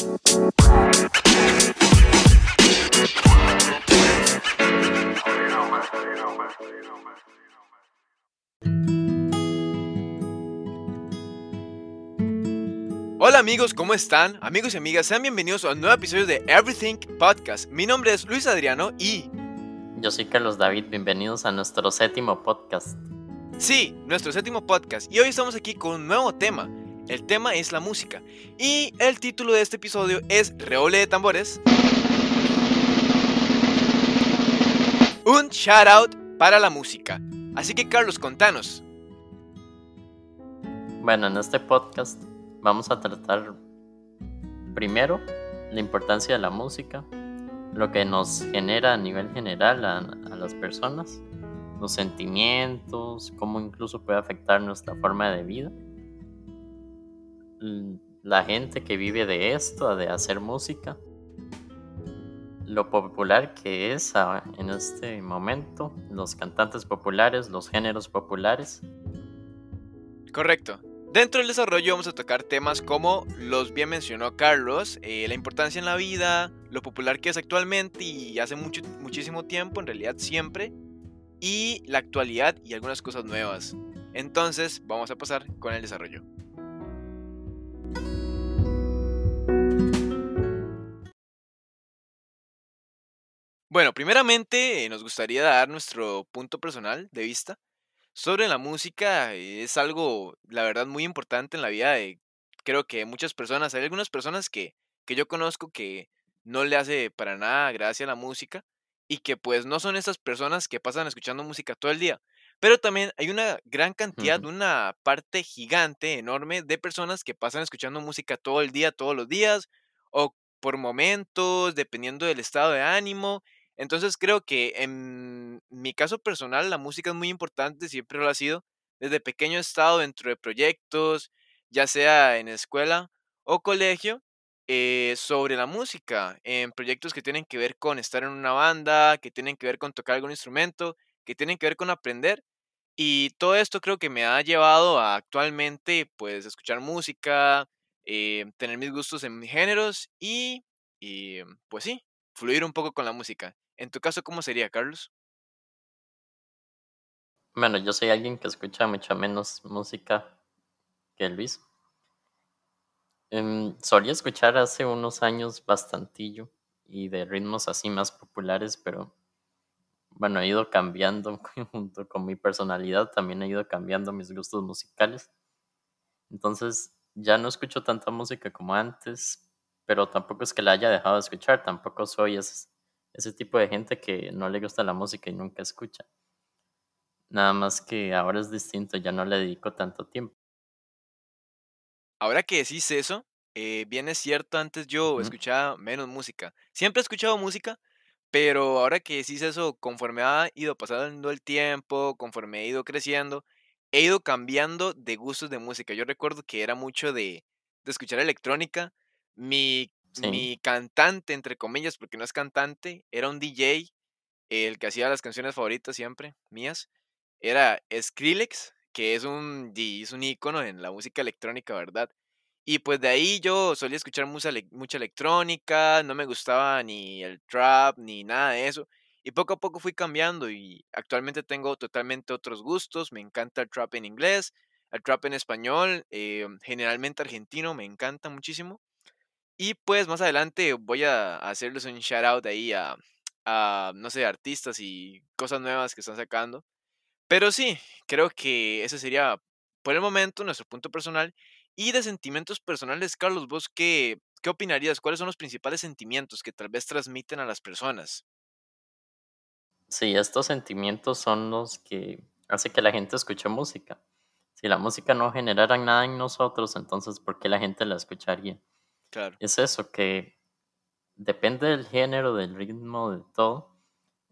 Hola amigos, ¿cómo están? Amigos y amigas, sean bienvenidos a un nuevo episodio de Everything Podcast. Mi nombre es Luis Adriano y... Yo soy Carlos David, bienvenidos a nuestro séptimo podcast. Sí, nuestro séptimo podcast. Y hoy estamos aquí con un nuevo tema. El tema es la música. Y el título de este episodio es Reole de Tambores. Un shout out para la música. Así que Carlos, contanos. Bueno, en este podcast vamos a tratar primero la importancia de la música, lo que nos genera a nivel general a, las personas, los sentimientos, cómo incluso puede afectar nuestra forma de vida, la gente que vive de esto, de hacer música, lo popular que es en este momento, los cantantes populares, los géneros populares. Correcto. Dentro del desarrollo vamos a tocar temas como los bien mencionó Carlos, eh, la importancia en la vida, lo popular que es actualmente y hace mucho, muchísimo tiempo, en realidad siempre, y la actualidad y algunas cosas nuevas. Entonces vamos a pasar con el desarrollo. Bueno, primeramente eh, nos gustaría dar nuestro punto personal de vista sobre la música es algo, la verdad, muy importante en la vida de, creo que muchas personas. Hay algunas personas que, que yo conozco que no le hace para nada gracia la música y que pues no son esas personas que pasan escuchando música todo el día. Pero también hay una gran cantidad, una parte gigante, enorme de personas que pasan escuchando música todo el día, todos los días, o por momentos, dependiendo del estado de ánimo. Entonces creo que en mi caso personal la música es muy importante, siempre lo ha sido. Desde pequeño he estado dentro de proyectos, ya sea en escuela o colegio, eh, sobre la música, en proyectos que tienen que ver con estar en una banda, que tienen que ver con tocar algún instrumento, que tienen que ver con aprender. Y todo esto creo que me ha llevado a actualmente pues escuchar música, eh, tener mis gustos en mis géneros y, y pues sí, fluir un poco con la música. En tu caso, ¿cómo sería, Carlos? Bueno, yo soy alguien que escucha mucho menos música que Luis. Em, solía escuchar hace unos años bastantillo y de ritmos así más populares, pero bueno, he ido cambiando junto con mi personalidad, también he ido cambiando mis gustos musicales. Entonces ya no escucho tanta música como antes, pero tampoco es que la haya dejado de escuchar, tampoco soy ese, ese tipo de gente que no le gusta la música y nunca escucha. Nada más que ahora es distinto, ya no le dedico tanto tiempo. Ahora que decís eso, eh, bien es cierto, antes yo escuchaba menos música. Siempre he escuchado música, pero ahora que decís eso, conforme ha ido pasando el tiempo, conforme he ido creciendo, he ido cambiando de gustos de música. Yo recuerdo que era mucho de, de escuchar electrónica. Mi mi cantante, entre comillas, porque no es cantante, era un DJ, el que hacía las canciones favoritas siempre, mías. Era Skrillex, que es un, es un ícono en la música electrónica, ¿verdad? Y pues de ahí yo solía escuchar mucha, mucha electrónica, no me gustaba ni el trap, ni nada de eso. Y poco a poco fui cambiando y actualmente tengo totalmente otros gustos. Me encanta el trap en inglés, el trap en español, eh, generalmente argentino, me encanta muchísimo. Y pues más adelante voy a hacerles un shout out ahí a, no sé, artistas y cosas nuevas que están sacando. Pero sí, creo que ese sería por el momento nuestro punto personal. Y de sentimientos personales, Carlos, ¿vos qué, qué opinarías? ¿Cuáles son los principales sentimientos que tal vez transmiten a las personas? Sí, estos sentimientos son los que hace que la gente escuche música. Si la música no generara nada en nosotros, entonces ¿por qué la gente la escucharía? Es eso, que depende del género, del ritmo, de todo.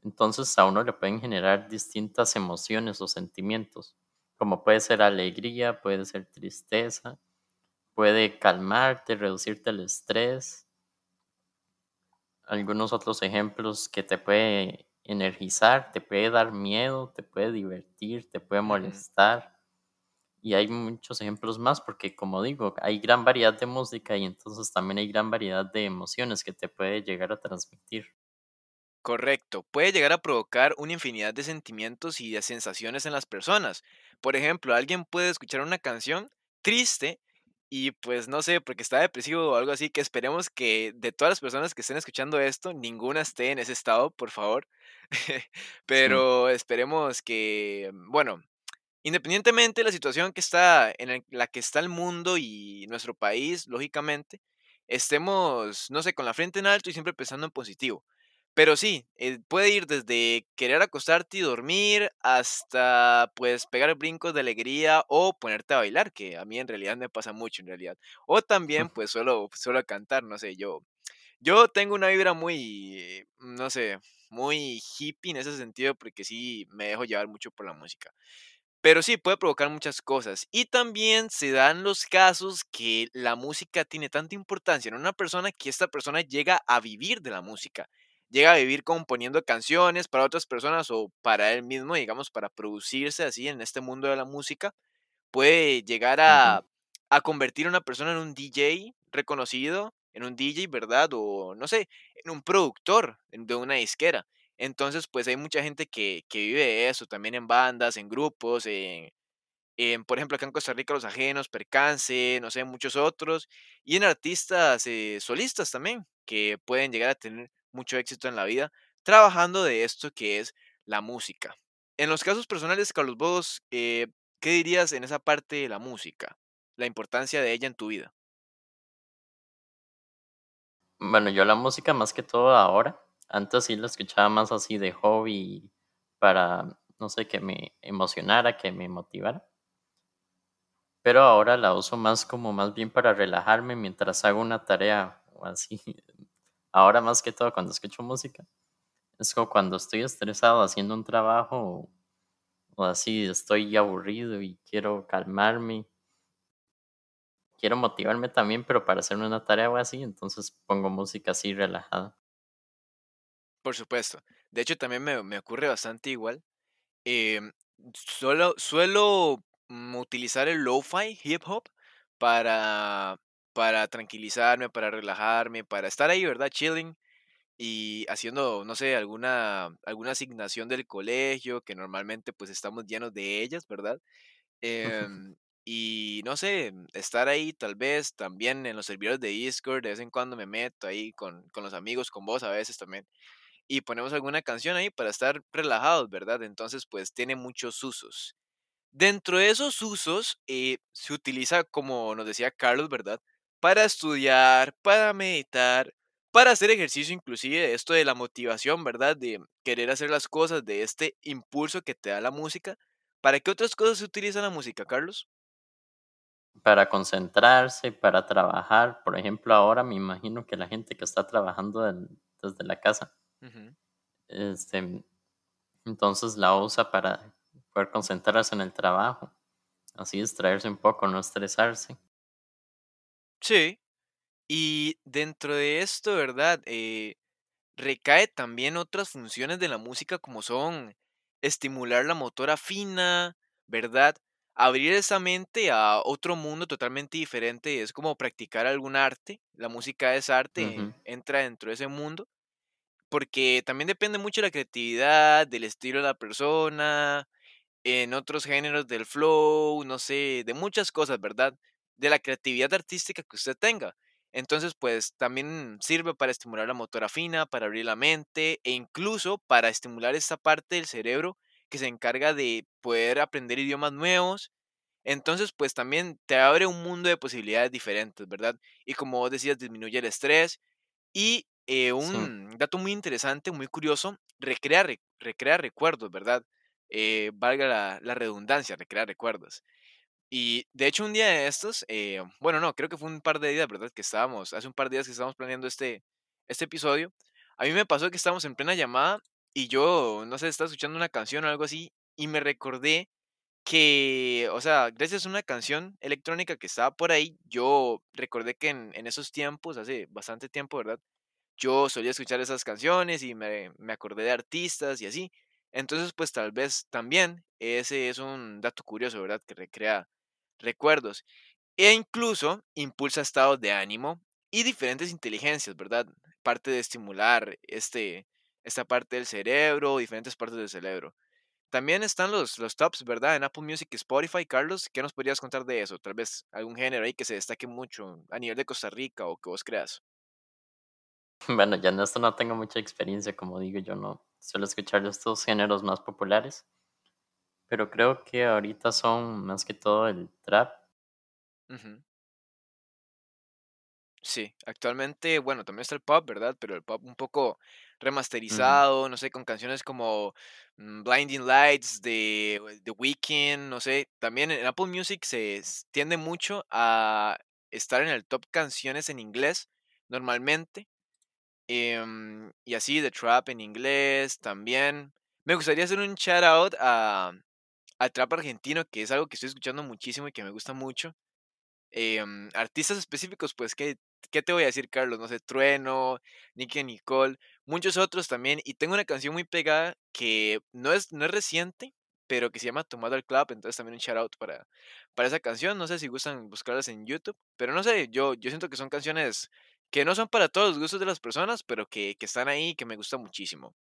Entonces a uno le pueden generar distintas emociones o sentimientos, como puede ser alegría, puede ser tristeza, puede calmarte, reducirte el estrés. Algunos otros ejemplos que te puede energizar, te puede dar miedo, te puede divertir, te puede molestar. Y hay muchos ejemplos más porque, como digo, hay gran variedad de música y entonces también hay gran variedad de emociones que te puede llegar a transmitir. Correcto, puede llegar a provocar una infinidad de sentimientos y de sensaciones en las personas. Por ejemplo, alguien puede escuchar una canción triste y pues no sé, porque está depresivo o algo así, que esperemos que de todas las personas que estén escuchando esto, ninguna esté en ese estado, por favor. Sí, Pero esperemos que, bueno, Independientemente de la situación que está en el- la que está el mundo y nuestro país, lógicamente, estemos, no sé, con la frente en alto y siempre pensando en positivo. Pero sí, eh, puede ir desde querer acostarte y dormir hasta pues pegar brincos de alegría o ponerte a bailar, que a mí en realidad me pasa mucho en realidad. O también pues solo, solo cantar, no sé, yo, yo tengo una vibra muy, no sé, muy hippie en ese sentido porque sí me dejo llevar mucho por la música. Pero sí, puede provocar muchas cosas. Y también se dan los casos que la música tiene tanta importancia en una persona que esta persona llega a vivir de la música. Llega a vivir componiendo canciones para otras personas o para él mismo, digamos, para producirse así en este mundo de la música puede llegar a, a convertir a una persona en un DJ reconocido, en un DJ, ¿verdad? O no sé, en un productor de una disquera. Entonces, pues hay mucha gente que, que vive de eso, también en bandas, en grupos, en, en, por ejemplo, acá en Costa Rica, Los Ajenos, Percance, no sé, muchos otros, y en artistas eh, solistas también, que pueden llegar a tener mucho éxito en la vida trabajando de esto que es la música. En los casos personales, Carlos, vos, eh, ¿qué dirías en esa parte de la música? La importancia de ella en tu vida. Bueno, yo la música más que todo ahora, antes sí la escuchaba más así de hobby para, no sé, que me emocionara, que me motivara, pero ahora la uso más como más bien para relajarme mientras hago una tarea o así. Ahora más que todo cuando escucho música, es como cuando estoy estresado haciendo un trabajo o así, estoy aburrido y quiero calmarme, quiero motivarme también, pero para hacer una tarea o así, entonces pongo música así relajada. Por supuesto. De hecho, también me, me ocurre bastante igual. Em, solo, suelo mm, utilizar el lo-fi hip hop para, para tranquilizarme, para relajarme, para estar ahí, ¿verdad? Chilling y haciendo, no sé, alguna, alguna asignación del colegio, que normalmente pues estamos llenos de ellas, ¿verdad? Em, y no sé, estar ahí tal vez también en los servidores de Discord, de vez en cuando me meto ahí con, con los amigos, con vos a veces también y ponemos alguna canción ahí para estar relajados, ¿verdad? Entonces, pues tiene muchos usos. Dentro de esos usos, eh, se utiliza, como nos decía Carlos, ¿verdad? Para estudiar, para meditar, para hacer ejercicio, inclusive esto de la motivación, ¿verdad? De querer hacer las cosas, de este impulso que te da la música. ¿Para qué otras cosas se utiliza la música, Carlos? Para concentrarse, para trabajar, por ejemplo, ahora me imagino que la gente que está trabajando desde la casa, Este, entonces la usa para poder concentrarse en el trabajo, así distraerse un poco, no estresarse. Sí. Y dentro de esto, ¿verdad? Eh, recae también otras funciones de la música como son estimular la motora fina, ¿verdad? Abrir esa mente a otro mundo totalmente diferente, es como practicar algún arte, la música es arte, entra dentro de ese mundo, porque también depende mucho de la creatividad, del estilo de la persona, en otros géneros del flow, no sé, de muchas cosas, ¿verdad? De la creatividad artística que usted tenga. Entonces, pues también sirve para estimular la motora fina, para abrir la mente e incluso para estimular esta parte del cerebro que se encarga de poder aprender idiomas nuevos. Entonces, pues también te abre un mundo de posibilidades diferentes, ¿verdad? Y como vos decías, disminuye el estrés y eh, Sí, un dato muy interesante, muy curioso, recrea, re- recrea recuerdos, ¿verdad? Eh, valga la, la redundancia, recrea recuerdos. Y de hecho un día de estos, eh, bueno, no, creo que fue un par de días, ¿verdad? Que estábamos, hace un par de días que estábamos planeando este, este episodio. A mí me pasó que estábamos en plena llamada y yo, no sé, estaba escuchando una canción o algo así y me recordé que, o sea, gracias a una canción electrónica que estaba por ahí, yo recordé que en, en esos tiempos, hace bastante tiempo, ¿verdad? Yo solía escuchar esas canciones y me, me acordé de artistas y así. Entonces, pues tal vez también ese es un dato curioso, ¿verdad? Que recrea recuerdos e incluso impulsa estados de ánimo y diferentes inteligencias, ¿verdad? Parte de estimular este, esta parte del cerebro, diferentes partes del cerebro. También están los, los tops, ¿verdad? En Apple Music y Spotify. Carlos, ¿qué nos podrías contar de eso? Tal vez algún género ahí que se destaque mucho a nivel de Costa Rica o que vos creas. Bueno, ya en esto no tengo mucha experiencia, como digo, yo no suelo escuchar estos géneros más populares, pero creo que ahorita son más que todo el trap. Ujú. Sí, actualmente, bueno, también está el pop, ¿verdad? Pero el pop un poco Ujú. remasterizado, no sé, con canciones como mm, Blinding Lights de The Weeknd, no sé. También en Apple Music se s- tiende mucho a estar en el top canciones en inglés, normalmente. Em, y así, de trap en inglés también. Me gustaría hacer un shout out a, trap argentino, que es algo que estoy escuchando muchísimo y que me gusta mucho. Em, artistas específicos, pues, ¿qué, ¿qué te voy a decir, Carlos? No sé, Trueno, Nicki Nicole, muchos otros también. Y tengo una canción muy pegada que no es, no es reciente, pero que se llama Tomado al Club. Entonces también un shout out para, para esa canción. No sé si gustan buscarlas en YouTube, pero no sé, yo, yo siento que son canciones que no son para todos los gustos de las personas, pero que, que están ahí y que me gustan muchísimo.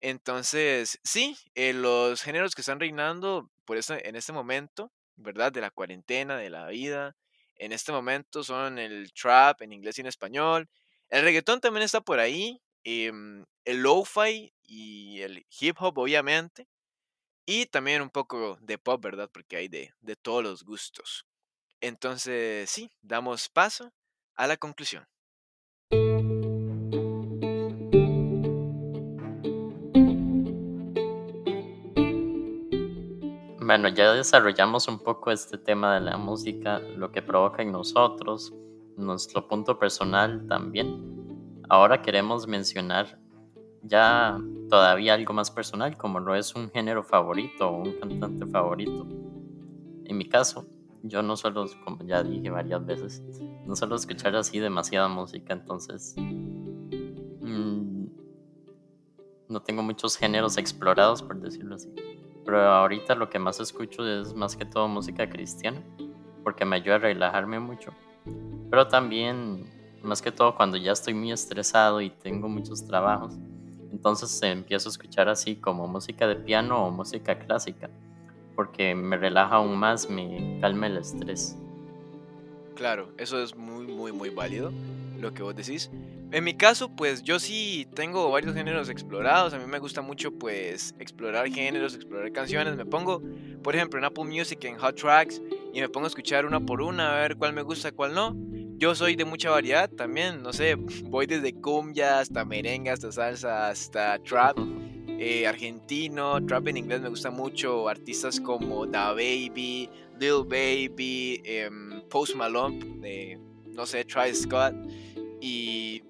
Entonces, sí, eh, los géneros que están reinando por este, en este momento, ¿verdad? De la cuarentena, de la vida, en este momento son el trap en inglés y en español. El reggaetón también está por ahí, em, el lo-fi y el hip hop, obviamente, y también un poco de pop, ¿verdad? Porque hay de, de todos los gustos. Entonces, sí, damos paso a la conclusión. Bueno, ya desarrollamos un poco este tema de la música, lo que provoca en nosotros, nuestro punto personal también. Ahora queremos mencionar ya todavía algo más personal, como lo es un género favorito o un cantante favorito. En mi caso, yo no suelo, como ya dije varias veces, no suelo escuchar así demasiada música, entonces mm, no tengo muchos géneros explorados, por decirlo así. Pero ahorita lo que más escucho es más que todo música cristiana, porque me ayuda a relajarme mucho. Pero también, más que todo, cuando ya estoy muy estresado y tengo muchos trabajos, entonces empiezo a escuchar así como música de piano o música clásica, porque me relaja aún más, me calma el estrés. Claro, eso es muy, muy, muy válido lo que vos decís. En mi caso, pues yo sí tengo varios géneros explorados. A mí me gusta mucho, pues, explorar géneros, explorar canciones. Me pongo, por ejemplo, en Apple Music, en Hot Tracks, y me pongo a escuchar una por una, a ver cuál me gusta, cuál no. Yo soy de mucha variedad también, no sé, voy desde cumbia hasta merengue, hasta salsa, hasta trap eh, argentino, trap en inglés me gusta mucho, artistas como Da Baby, Lil Baby, em, Post Malone, no sé, Travis Scott, y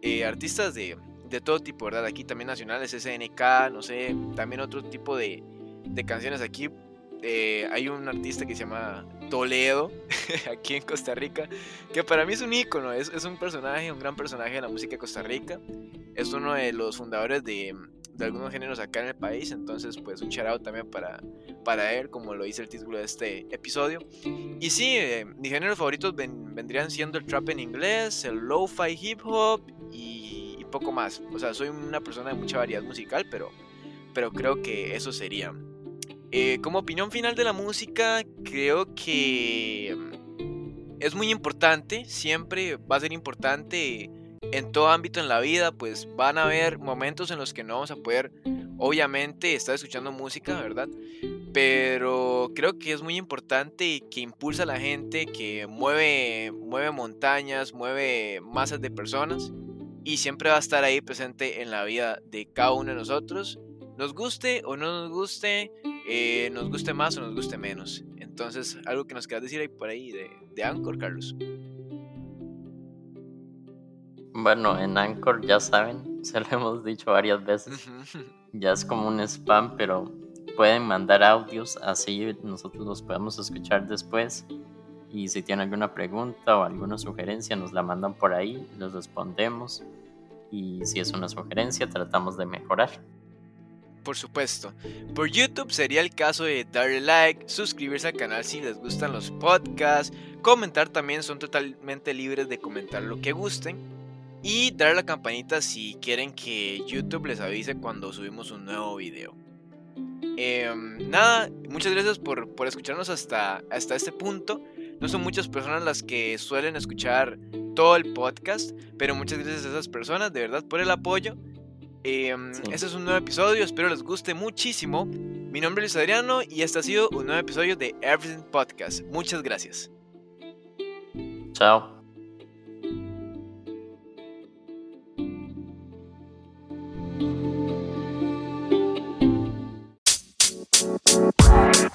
eh, artistas de, de todo tipo, ¿verdad? Aquí también nacionales, SNK, no sé, también otro tipo de, de canciones aquí. eh, hay un artista que se llama Toledo, aquí en Costa Rica, que para mí es un ícono, es, es un personaje, un gran personaje de la música de Costa Rica es uno de los fundadores de, de algunos géneros acá en el país, entonces pues un out también para, para él, como lo dice el título de este episodio. Y sí, eh, mis géneros favoritos ven- vendrían siendo el trap en inglés, el lo-fi hip hop y, y poco más. O sea, soy una persona de mucha variedad musical, pero, pero creo que eso sería. Eh, como opinión final de la música, creo que mm, es muy importante, siempre va a ser importante en todo ámbito en la vida, pues van a haber momentos en los que no vamos a poder, obviamente, estar escuchando música, ¿verdad? Pero creo que es muy importante y que impulsa a la gente, que mueve, mueve montañas, mueve masas de personas y siempre va a estar ahí presente en la vida de cada uno de nosotros, nos guste o no nos guste, eh, nos guste más o nos guste menos. Entonces, algo que nos quieras decir ahí por ahí de, de Anchor, Carlos. Bueno, en Anchor ya saben, se lo hemos dicho varias veces, ya es como un spam, pero pueden mandar audios, así nosotros los podemos escuchar después. Y si tienen alguna pregunta o alguna sugerencia, nos la mandan por ahí, les respondemos. Y si es una sugerencia, tratamos de mejorar. por supuesto. Por YouTube sería el caso de darle like, suscribirse al canal si les gustan los podcasts, comentar también, son totalmente libres de comentar lo que gusten. Y darle la campanita si quieren que YouTube les avise cuando subimos un nuevo video. Em, nada, muchas gracias por, por escucharnos hasta, hasta este punto. No son muchas personas las que suelen escuchar todo el podcast, pero muchas gracias a esas personas, de verdad, por el apoyo. Em, este es un nuevo episodio, espero les guste muchísimo. Mi nombre es Luis Adriano y este ha sido un nuevo episodio de Everything Podcast. Muchas gracias. Chao. Bye.